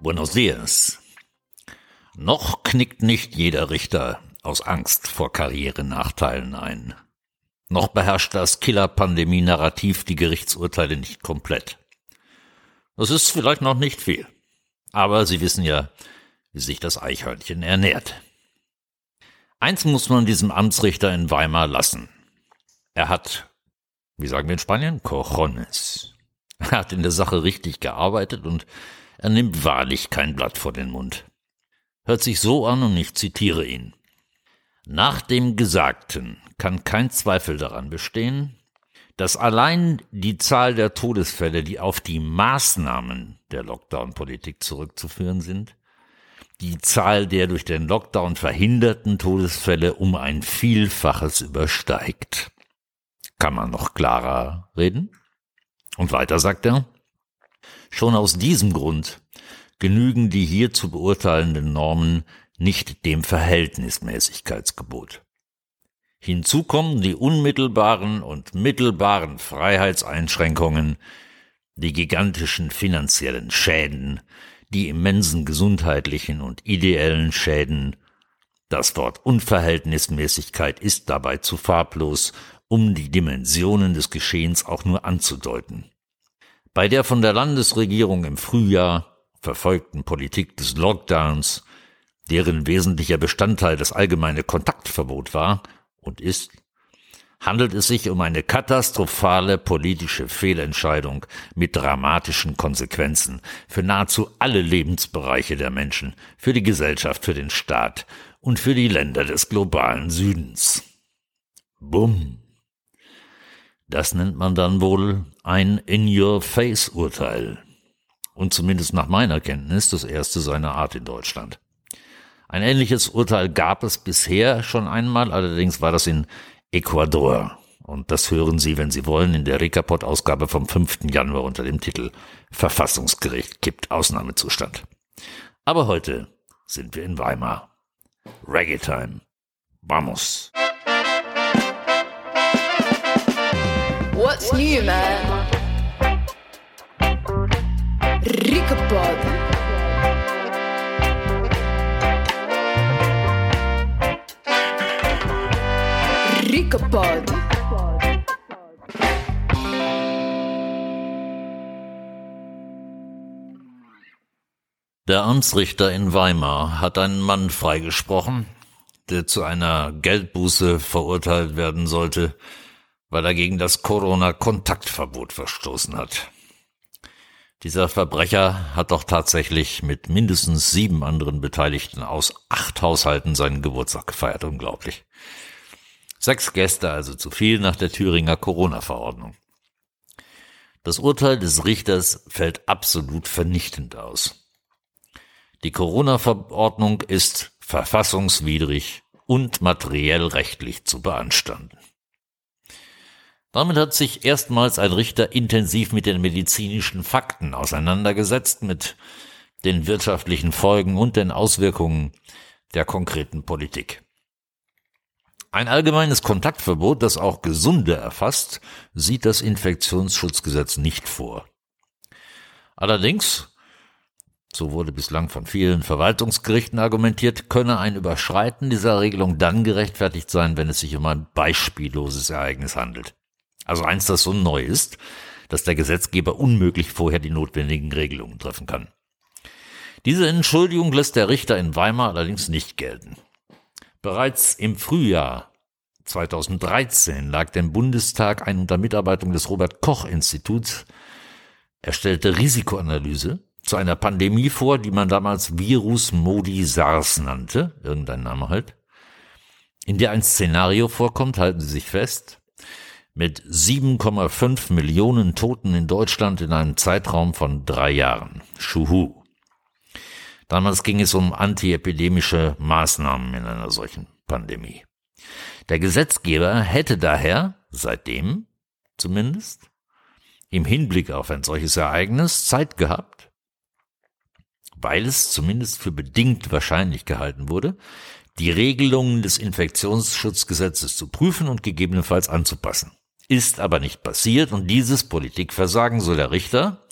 Buenos dias. Noch knickt nicht jeder Richter aus Angst vor Karrierenachteilen ein. Noch beherrscht das Killer-Pandemie-Narrativ die Gerichtsurteile nicht komplett. Das ist vielleicht noch nicht viel. Aber Sie wissen ja, wie sich das Eichhörnchen ernährt. Eins muss man diesem Amtsrichter in Weimar lassen. Er hat, wie sagen wir in Spanien, Cojones. Er hat in der Sache richtig gearbeitet und er nimmt wahrlich kein Blatt vor den Mund. Hört sich so an und ich zitiere ihn. Nach dem Gesagten kann kein Zweifel daran bestehen, dass allein die Zahl der Todesfälle, die auf die Maßnahmen der Lockdown-Politik zurückzuführen sind, die Zahl der durch den Lockdown verhinderten Todesfälle um ein Vielfaches übersteigt. Kann man noch klarer reden? Und weiter sagt er, schon aus diesem Grund genügen die hier zu beurteilenden Normen nicht dem Verhältnismäßigkeitsgebot. Hinzu kommen die unmittelbaren und mittelbaren Freiheitseinschränkungen, die gigantischen finanziellen Schäden, die immensen gesundheitlichen und ideellen Schäden. Das Wort Unverhältnismäßigkeit ist dabei zu farblos, um die Dimensionen des Geschehens auch nur anzudeuten. Bei der von der Landesregierung im Frühjahr verfolgten Politik des Lockdowns, deren wesentlicher Bestandteil das allgemeine Kontaktverbot war, und ist, handelt es sich um eine katastrophale politische Fehlentscheidung mit dramatischen Konsequenzen für nahezu alle Lebensbereiche der Menschen, für die Gesellschaft, für den Staat und für die Länder des globalen Südens. Bumm. Das nennt man dann wohl ein In-Your-Face-Urteil. Und zumindest nach meiner Kenntnis das erste seiner Art in Deutschland. Ein ähnliches Urteil gab es bisher schon einmal, allerdings war das in Ecuador. Und das hören Sie, wenn Sie wollen, in der Rekapot-Ausgabe vom 5. Januar unter dem Titel Verfassungsgericht kippt Ausnahmezustand. Aber heute sind wir in Weimar. Reggae Time. Vamos. What's new, man? Ricapod. Der Amtsrichter in Weimar hat einen Mann freigesprochen, der zu einer Geldbuße verurteilt werden sollte, weil er gegen das Corona-Kontaktverbot verstoßen hat. Dieser Verbrecher hat doch tatsächlich mit mindestens sieben anderen Beteiligten aus acht Haushalten seinen Geburtstag gefeiert. Unglaublich. Sechs Gäste also zu viel nach der Thüringer Corona-Verordnung. Das Urteil des Richters fällt absolut vernichtend aus. Die Corona-Verordnung ist verfassungswidrig und materiell rechtlich zu beanstanden. Damit hat sich erstmals ein Richter intensiv mit den medizinischen Fakten auseinandergesetzt, mit den wirtschaftlichen Folgen und den Auswirkungen der konkreten Politik. Ein allgemeines Kontaktverbot, das auch Gesunde erfasst, sieht das Infektionsschutzgesetz nicht vor. Allerdings, so wurde bislang von vielen Verwaltungsgerichten argumentiert, könne ein Überschreiten dieser Regelung dann gerechtfertigt sein, wenn es sich um ein beispielloses Ereignis handelt. Also eins, das so neu ist, dass der Gesetzgeber unmöglich vorher die notwendigen Regelungen treffen kann. Diese Entschuldigung lässt der Richter in Weimar allerdings nicht gelten. Bereits im Frühjahr 2013 lag dem Bundestag ein unter Mitarbeitung des Robert Koch Instituts erstellte Risikoanalyse zu einer Pandemie vor, die man damals Virus Modi SARS nannte, irgendein Name halt, in der ein Szenario vorkommt, halten Sie sich fest, mit 7,5 Millionen Toten in Deutschland in einem Zeitraum von drei Jahren. Schuhu. Damals ging es um antiepidemische Maßnahmen in einer solchen Pandemie. Der Gesetzgeber hätte daher, seitdem zumindest, im Hinblick auf ein solches Ereignis Zeit gehabt, weil es zumindest für bedingt wahrscheinlich gehalten wurde, die Regelungen des Infektionsschutzgesetzes zu prüfen und gegebenenfalls anzupassen. Ist aber nicht passiert und dieses Politikversagen, so der Richter,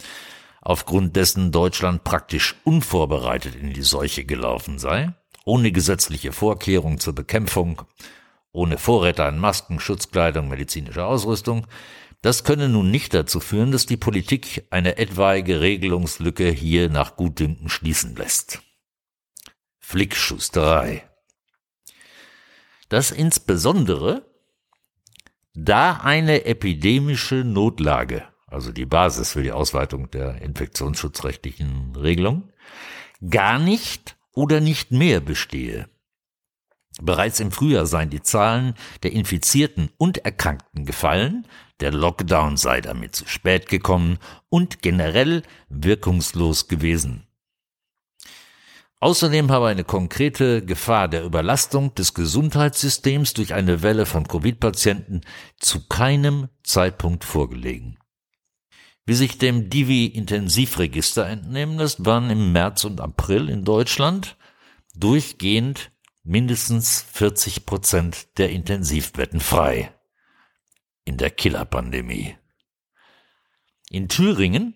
aufgrund dessen Deutschland praktisch unvorbereitet in die Seuche gelaufen sei, ohne gesetzliche Vorkehrungen zur Bekämpfung, ohne Vorräte an Masken, Schutzkleidung, medizinischer Ausrüstung, das könne nun nicht dazu führen, dass die Politik eine etwaige Regelungslücke hier nach Gutdünken schließen lässt. Flickschusterei. Das insbesondere, da eine epidemische Notlage, also die Basis für die Ausweitung der infektionsschutzrechtlichen Regelung, gar nicht oder nicht mehr bestehe. Bereits im Frühjahr seien die Zahlen der Infizierten und Erkrankten gefallen, der Lockdown sei damit zu spät gekommen und generell wirkungslos gewesen. Außerdem habe eine konkrete Gefahr der Überlastung des Gesundheitssystems durch eine Welle von Covid-Patienten zu keinem Zeitpunkt vorgelegen. Wie sich dem Divi-Intensivregister entnehmen lässt, waren im März und April in Deutschland durchgehend mindestens 40 Prozent der Intensivbetten frei in der Killerpandemie. In Thüringen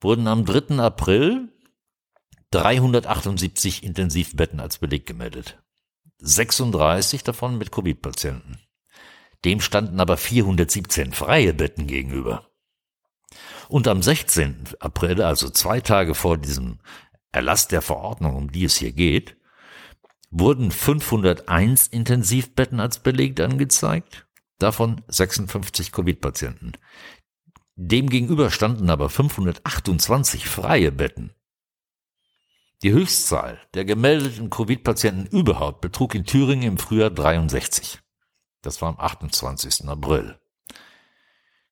wurden am 3. April 378 Intensivbetten als Beleg gemeldet. 36 davon mit Covid-Patienten. Dem standen aber 417 freie Betten gegenüber. Und am 16. April, also zwei Tage vor diesem Erlass der Verordnung, um die es hier geht, wurden 501 Intensivbetten als belegt angezeigt davon 56 Covid-Patienten. Demgegenüber standen aber 528 freie Betten. Die Höchstzahl der gemeldeten Covid-Patienten überhaupt betrug in Thüringen im Frühjahr 63. Das war am 28. April.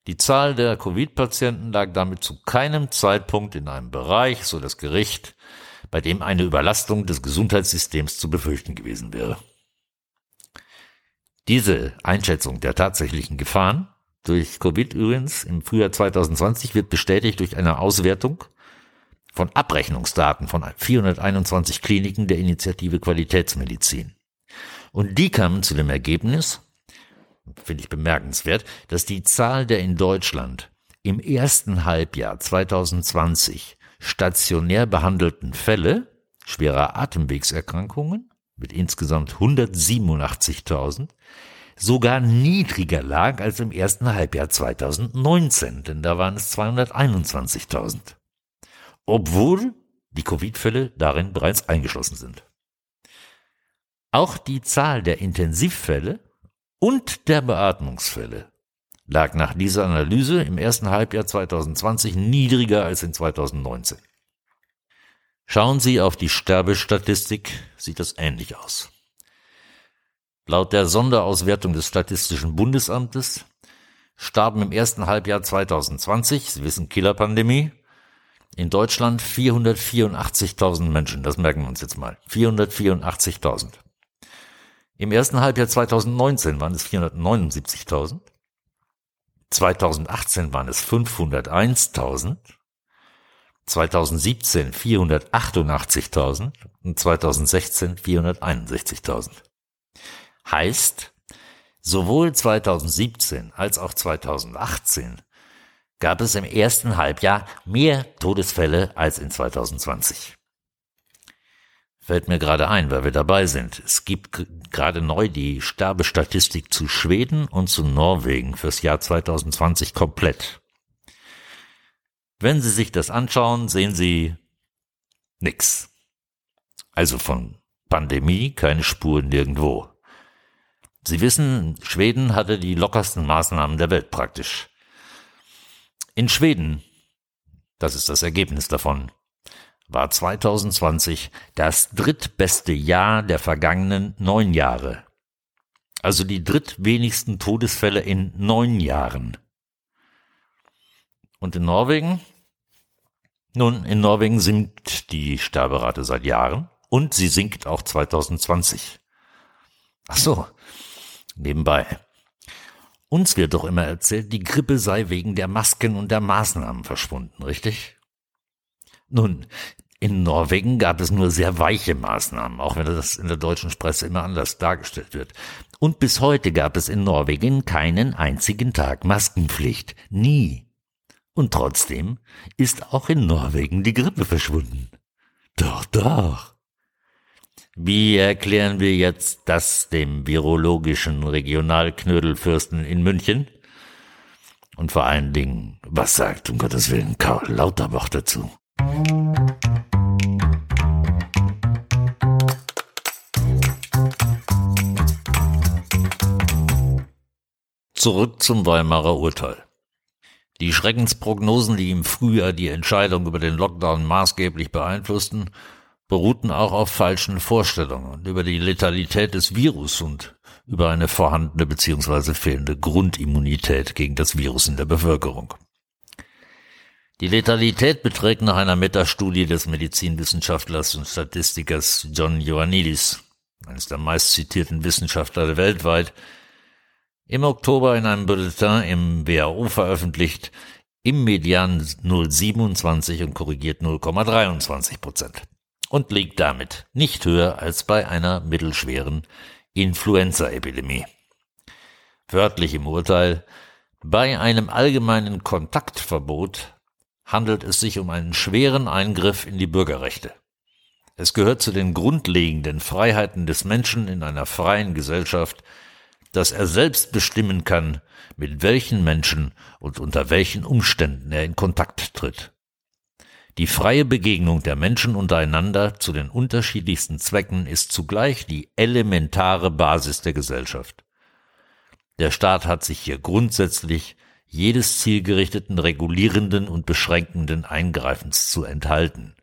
Die Zahl der Covid-Patienten lag damit zu keinem Zeitpunkt in einem Bereich, so das Gericht, bei dem eine Überlastung des Gesundheitssystems zu befürchten gewesen wäre. Diese Einschätzung der tatsächlichen Gefahren durch Covid übrigens im Frühjahr 2020 wird bestätigt durch eine Auswertung von Abrechnungsdaten von 421 Kliniken der Initiative Qualitätsmedizin. Und die kamen zu dem Ergebnis, finde ich bemerkenswert, dass die Zahl der in Deutschland im ersten Halbjahr 2020 stationär behandelten Fälle schwerer Atemwegserkrankungen mit insgesamt 187.000 sogar niedriger lag als im ersten Halbjahr 2019, denn da waren es 221.000. Obwohl die Covid-Fälle darin bereits eingeschlossen sind. Auch die Zahl der Intensivfälle und der Beatmungsfälle lag nach dieser Analyse im ersten Halbjahr 2020 niedriger als in 2019. Schauen Sie auf die Sterbestatistik, sieht das ähnlich aus. Laut der Sonderauswertung des Statistischen Bundesamtes starben im ersten Halbjahr 2020, Sie wissen Killerpandemie, in Deutschland 484.000 Menschen. Das merken wir uns jetzt mal. 484.000. Im ersten Halbjahr 2019 waren es 479.000. 2018 waren es 501.000. 2017 488.000 und 2016 461.000. Heißt, sowohl 2017 als auch 2018 gab es im ersten Halbjahr mehr Todesfälle als in 2020. Fällt mir gerade ein, weil wir dabei sind. Es gibt gerade neu die Sterbestatistik zu Schweden und zu Norwegen fürs Jahr 2020 komplett. Wenn Sie sich das anschauen, sehen Sie nix. Also von Pandemie keine Spuren nirgendwo. Sie wissen, Schweden hatte die lockersten Maßnahmen der Welt praktisch. In Schweden, das ist das Ergebnis davon, war 2020 das drittbeste Jahr der vergangenen neun Jahre. Also die drittwenigsten Todesfälle in neun Jahren. Und in Norwegen? Nun, in Norwegen sinkt die Sterberate seit Jahren und sie sinkt auch 2020. Ach so, nebenbei. Uns wird doch immer erzählt, die Grippe sei wegen der Masken und der Maßnahmen verschwunden, richtig? Nun, In Norwegen gab es nur sehr weiche Maßnahmen, auch wenn das in der deutschen Presse immer anders dargestellt wird. Und bis heute gab es in Norwegen keinen einzigen Tag Maskenpflicht. Nie. Und trotzdem ist auch in Norwegen die Grippe verschwunden. Doch, doch. Wie erklären wir jetzt das dem virologischen Regionalknödelfürsten in München? Und vor allen Dingen, was sagt um Gottes Willen Karl Lauterbach dazu? Zurück zum Weimarer Urteil. Die Schreckensprognosen, die im Frühjahr die Entscheidung über den Lockdown maßgeblich beeinflussten, beruhten auch auf falschen Vorstellungen über die Letalität des Virus und über eine vorhandene bzw. fehlende Grundimmunität gegen das Virus in der Bevölkerung. Die Letalität beträgt nach einer Metastudie des Medizinwissenschaftlers und Statistikers John Ioannidis, eines der meistzitierten Wissenschaftler weltweit, im Oktober in einem Bulletin im WHO veröffentlicht, im Median 0,27 und korrigiert 0,23 Prozent und liegt damit nicht höher als bei einer mittelschweren Influenza-Epidemie. Wörtlich im Urteil, bei einem allgemeinen Kontaktverbot handelt es sich um einen schweren Eingriff in die Bürgerrechte. Es gehört zu den grundlegenden Freiheiten des Menschen in einer freien Gesellschaft, dass er selbst bestimmen kann, mit welchen Menschen und unter welchen Umständen er in Kontakt tritt. Die freie Begegnung der Menschen untereinander zu den unterschiedlichsten Zwecken ist zugleich die elementare Basis der Gesellschaft. Der Staat hat sich hier grundsätzlich jedes zielgerichteten regulierenden und beschränkenden Eingreifens zu enthalten.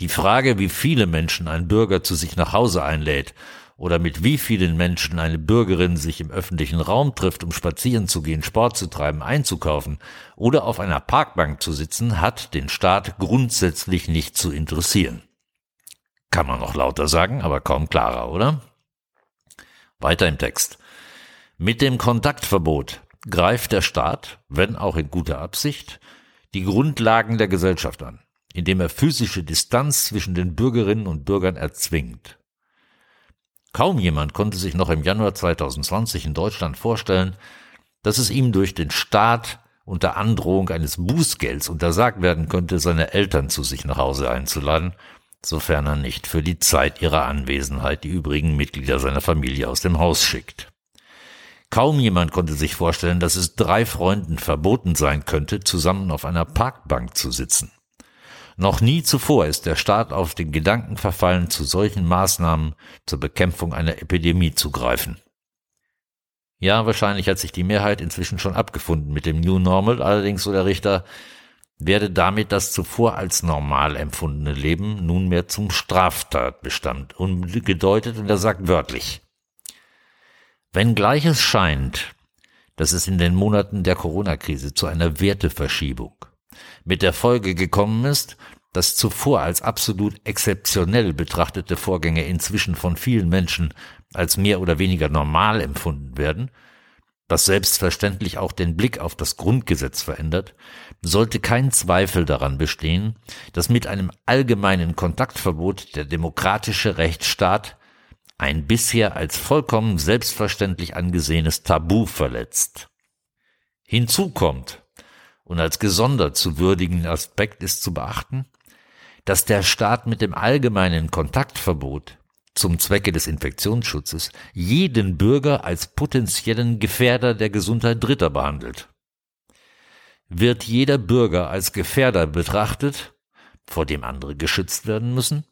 Die Frage, wie viele Menschen ein Bürger zu sich nach Hause einlädt oder mit wie vielen Menschen eine Bürgerin sich im öffentlichen Raum trifft, um spazieren zu gehen, Sport zu treiben, einzukaufen oder auf einer Parkbank zu sitzen, hat den Staat grundsätzlich nicht zu interessieren. Kann man noch lauter sagen, aber kaum klarer, oder? Weiter im Text. Mit dem Kontaktverbot greift der Staat, wenn auch in guter Absicht, die Grundlagen der Gesellschaft an, indem er physische Distanz zwischen den Bürgerinnen und Bürgern erzwingt. Kaum jemand konnte sich noch im Januar 2020 in Deutschland vorstellen, dass es ihm durch den Staat unter Androhung eines Bußgelds untersagt werden könnte, seine Eltern zu sich nach Hause einzuladen, sofern er nicht für die Zeit ihrer Anwesenheit die übrigen Mitglieder seiner Familie aus dem Haus schickt. Kaum jemand konnte sich vorstellen, dass es drei Freunden verboten sein könnte, zusammen auf einer Parkbank zu sitzen. Noch nie zuvor ist der Staat auf den Gedanken verfallen, zu solchen Maßnahmen zur Bekämpfung einer Epidemie zu greifen. Ja, wahrscheinlich hat sich die Mehrheit inzwischen schon abgefunden mit dem New Normal, allerdings, so der Richter, werde damit das zuvor als normal empfundene Leben nunmehr zum Straftatbestand umgedeutet und er sagt wörtlich, Wenngleich es scheint, dass es in den Monaten der Corona-Krise zu einer Werteverschiebung mit der Folge gekommen ist, dass zuvor als absolut exzeptionell betrachtete Vorgänge inzwischen von vielen Menschen als mehr oder weniger normal empfunden werden, was selbstverständlich auch den Blick auf das Grundgesetz verändert, sollte kein Zweifel daran bestehen, dass mit einem allgemeinen Kontaktverbot der demokratische Rechtsstaat ein bisher als vollkommen selbstverständlich angesehenes Tabu verletzt. Hinzu kommt, und als gesondert zu würdigen Aspekt ist zu beachten, dass der Staat mit dem allgemeinen Kontaktverbot zum Zwecke des Infektionsschutzes jeden Bürger als potenziellen Gefährder der Gesundheit Dritter behandelt. Wird jeder Bürger als Gefährder betrachtet, vor dem andere geschützt werden müssen,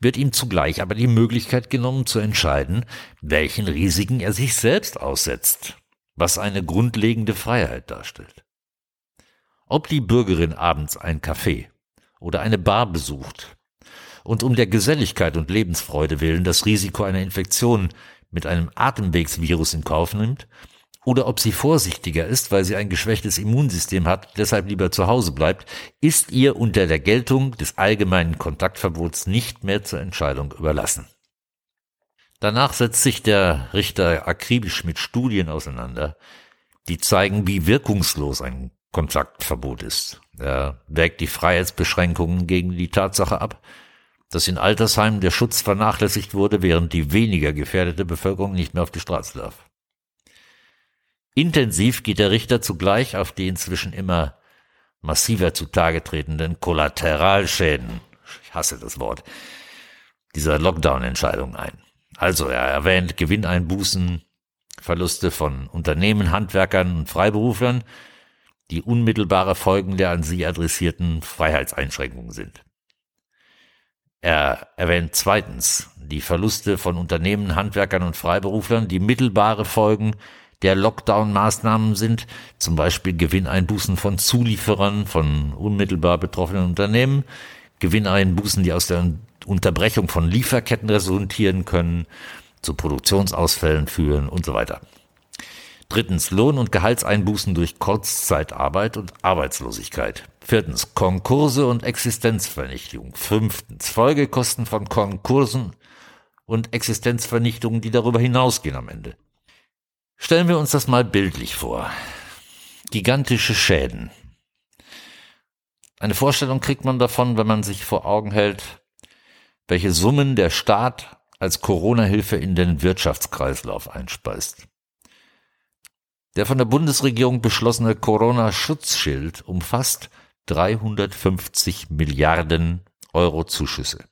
wird ihm zugleich aber die Möglichkeit genommen zu entscheiden, welchen Risiken er sich selbst aussetzt, was eine grundlegende Freiheit darstellt. Ob die Bürgerin abends ein Café oder eine Bar besucht und um der Geselligkeit und Lebensfreude willen das Risiko einer Infektion mit einem Atemwegsvirus in Kauf nimmt, oder ob sie vorsichtiger ist, weil sie ein geschwächtes Immunsystem hat, deshalb lieber zu Hause bleibt, ist ihr unter der Geltung des allgemeinen Kontaktverbots nicht mehr zur Entscheidung überlassen. Danach setzt sich der Richter akribisch mit Studien auseinander, die zeigen, wie wirkungslos ein Kontaktverbot ist. Er wägt die Freiheitsbeschränkungen gegen die Tatsache ab, dass in Altersheimen der Schutz vernachlässigt wurde, während die weniger gefährdete Bevölkerung nicht mehr auf die Straße darf. Intensiv geht der Richter zugleich auf die inzwischen immer massiver zutage tretenden Kollateralschäden, ich hasse das Wort, dieser Lockdown-Entscheidung ein. Also er erwähnt Gewinneinbußen, Verluste von Unternehmen, Handwerkern und Freiberuflern, die unmittelbare Folgen der an sie adressierten Freiheitseinschränkungen sind. Er erwähnt zweitens die Verluste von Unternehmen, Handwerkern und Freiberuflern, die mittelbare Folgen der Lockdown-Maßnahmen sind, zum Beispiel Gewinneinbußen von Zulieferern, von unmittelbar betroffenen Unternehmen, Gewinneinbußen, die aus der Unterbrechung von Lieferketten resultieren können, zu Produktionsausfällen führen und so weiter. Drittens Lohn- und Gehaltseinbußen durch Kurzzeitarbeit und Arbeitslosigkeit. Viertens Konkurse und Existenzvernichtung. Fünftens Folgekosten von Konkursen und Existenzvernichtungen, die darüber hinausgehen am Ende. Stellen wir uns das mal bildlich vor. Gigantische Schäden. Eine Vorstellung kriegt man davon, wenn man sich vor Augen hält, welche Summen der Staat als Corona-Hilfe in den Wirtschaftskreislauf einspeist. Der von der Bundesregierung beschlossene Corona-Schutzschild umfasst 350 Milliarden Euro Zuschüsse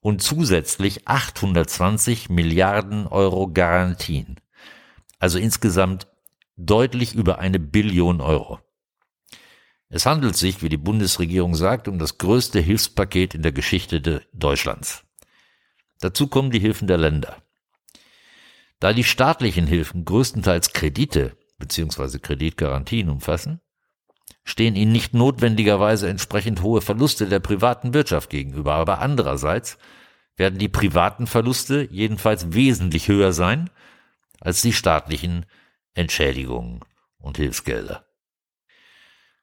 und zusätzlich 820 Milliarden Euro Garantien also insgesamt deutlich über eine Billion Euro. Es handelt sich, wie die Bundesregierung sagt, um das größte Hilfspaket in der Geschichte Deutschlands. Dazu kommen die Hilfen der Länder. Da die staatlichen Hilfen größtenteils Kredite bzw. Kreditgarantien umfassen, stehen ihnen nicht notwendigerweise entsprechend hohe Verluste der privaten Wirtschaft gegenüber, aber andererseits werden die privaten Verluste jedenfalls wesentlich höher sein als die staatlichen Entschädigungen und Hilfsgelder.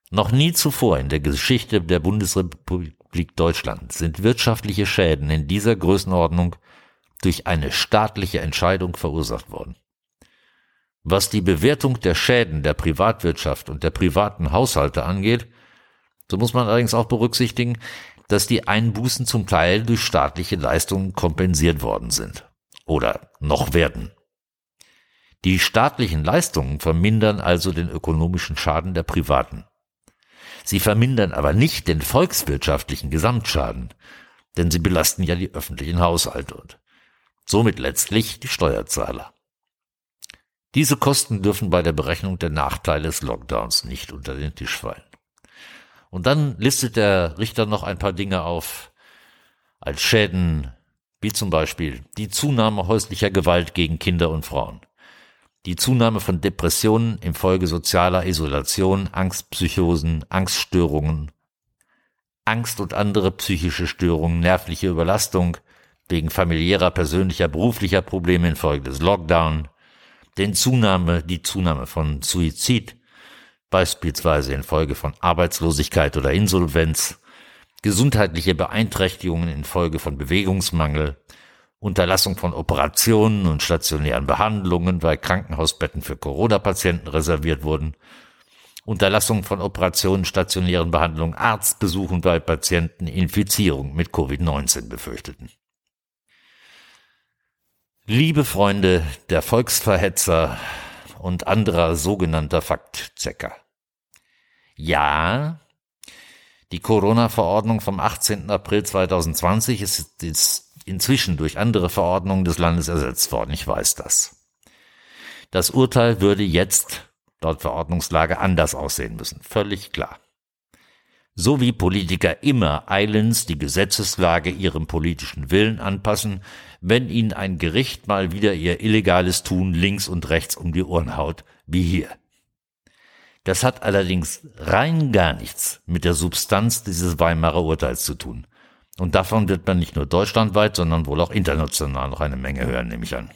Noch nie zuvor in der Geschichte der Bundesrepublik Deutschland sind wirtschaftliche Schäden in dieser Größenordnung durch eine staatliche Entscheidung verursacht worden. Was die Bewertung der Schäden der Privatwirtschaft und der privaten Haushalte angeht, so muss man allerdings auch berücksichtigen, dass die Einbußen zum Teil durch staatliche Leistungen kompensiert worden sind oder noch werden. Die staatlichen Leistungen vermindern also den ökonomischen Schaden der Privaten. Sie vermindern aber nicht den volkswirtschaftlichen Gesamtschaden, denn sie belasten ja die öffentlichen Haushalte und somit letztlich die Steuerzahler. Diese Kosten dürfen bei der Berechnung der Nachteile des Lockdowns nicht unter den Tisch fallen. Und dann listet der Richter noch ein paar Dinge auf als Schäden, wie zum Beispiel die Zunahme häuslicher Gewalt gegen Kinder und Frauen, die Zunahme von Depressionen infolge sozialer Isolation, Angstpsychosen, Angststörungen, Angst und andere psychische Störungen, nervliche Überlastung wegen familiärer, persönlicher, beruflicher Probleme infolge des Lockdown, den Zunahme, die Zunahme von Suizid, beispielsweise infolge von Arbeitslosigkeit oder Insolvenz, gesundheitliche Beeinträchtigungen infolge von Bewegungsmangel, Unterlassung von Operationen und stationären Behandlungen, weil Krankenhausbetten für Corona-Patienten reserviert wurden, Unterlassung von Operationen, stationären Behandlungen, Arztbesuchen, weil Patienten Infizierung mit Covid-19 befürchteten. Liebe Freunde der Volksverhetzer und anderer sogenannter Faktchecker. Ja, die Corona-Verordnung vom 18. April 2020 ist, ist inzwischen durch andere Verordnungen des Landes ersetzt worden. Ich weiß das. Das Urteil würde jetzt laut Verordnungslage anders aussehen müssen. Völlig klar. So wie Politiker immer eilends die Gesetzeslage ihrem politischen Willen anpassen, wenn ihnen ein Gericht mal wieder ihr illegales Tun links und rechts um die Ohren haut, wie hier. Das hat allerdings rein gar nichts mit der Substanz dieses Weimarer Urteils zu tun. Und davon wird man nicht nur deutschlandweit, sondern wohl auch international noch eine Menge hören, nehme ich an.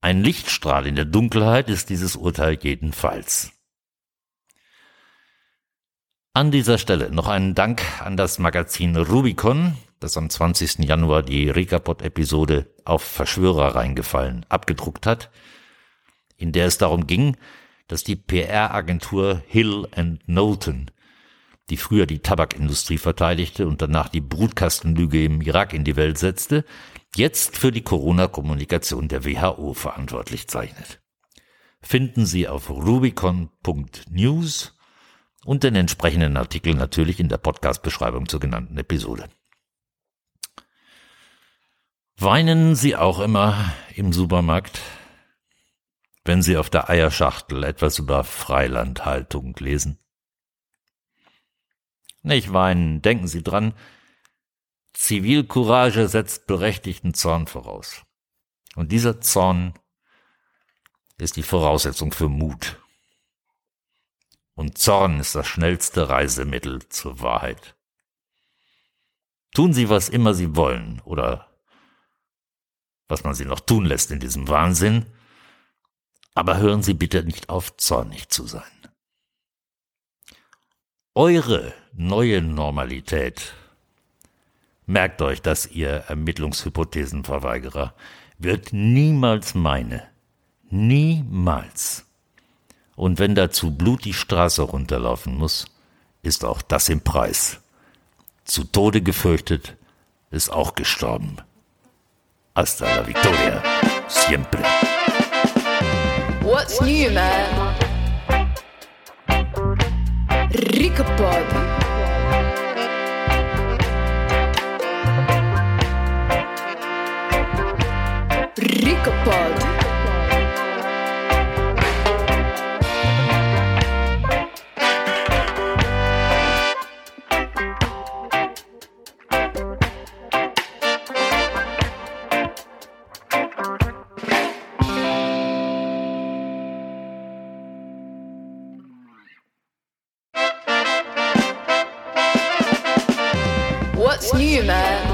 Ein Lichtstrahl in der Dunkelheit ist dieses Urteil jedenfalls. An dieser Stelle noch einen Dank an das Magazin Rubicon, das am 20. Januar die Rekapot-Episode auf Verschwörer reingefallen abgedruckt hat, in der es darum ging, dass die PR-Agentur Hill Knowlton die früher die Tabakindustrie verteidigte und danach die Brutkastenlüge im Irak in die Welt setzte, jetzt für die Corona-Kommunikation der WHO verantwortlich zeichnet. Finden Sie auf rubicon.news und den entsprechenden Artikel natürlich in der Podcast-Beschreibung zur genannten Episode. Weinen Sie auch immer im Supermarkt, wenn Sie auf der Eierschachtel etwas über Freilandhaltung lesen? Nicht weinen, denken Sie dran, Zivilcourage setzt berechtigten Zorn voraus. Und dieser Zorn ist die Voraussetzung für Mut. Und Zorn ist das schnellste Reisemittel zur Wahrheit. Tun Sie, was immer Sie wollen oder was man Sie noch tun lässt in diesem Wahnsinn, aber hören Sie bitte nicht auf, zornig zu sein. Eure neue Normalität, merkt euch, dass ihr Ermittlungshypothesenverweigerer, wird niemals meine. Niemals. Und wenn dazu Blut die Straße runterlaufen muss, ist auch das im Preis. Zu Tode gefürchtet, ist auch gestorben. Hasta la victoria. Siempre. What's new, man? Rico Pod. Rico Pod. New, man? Ricapod.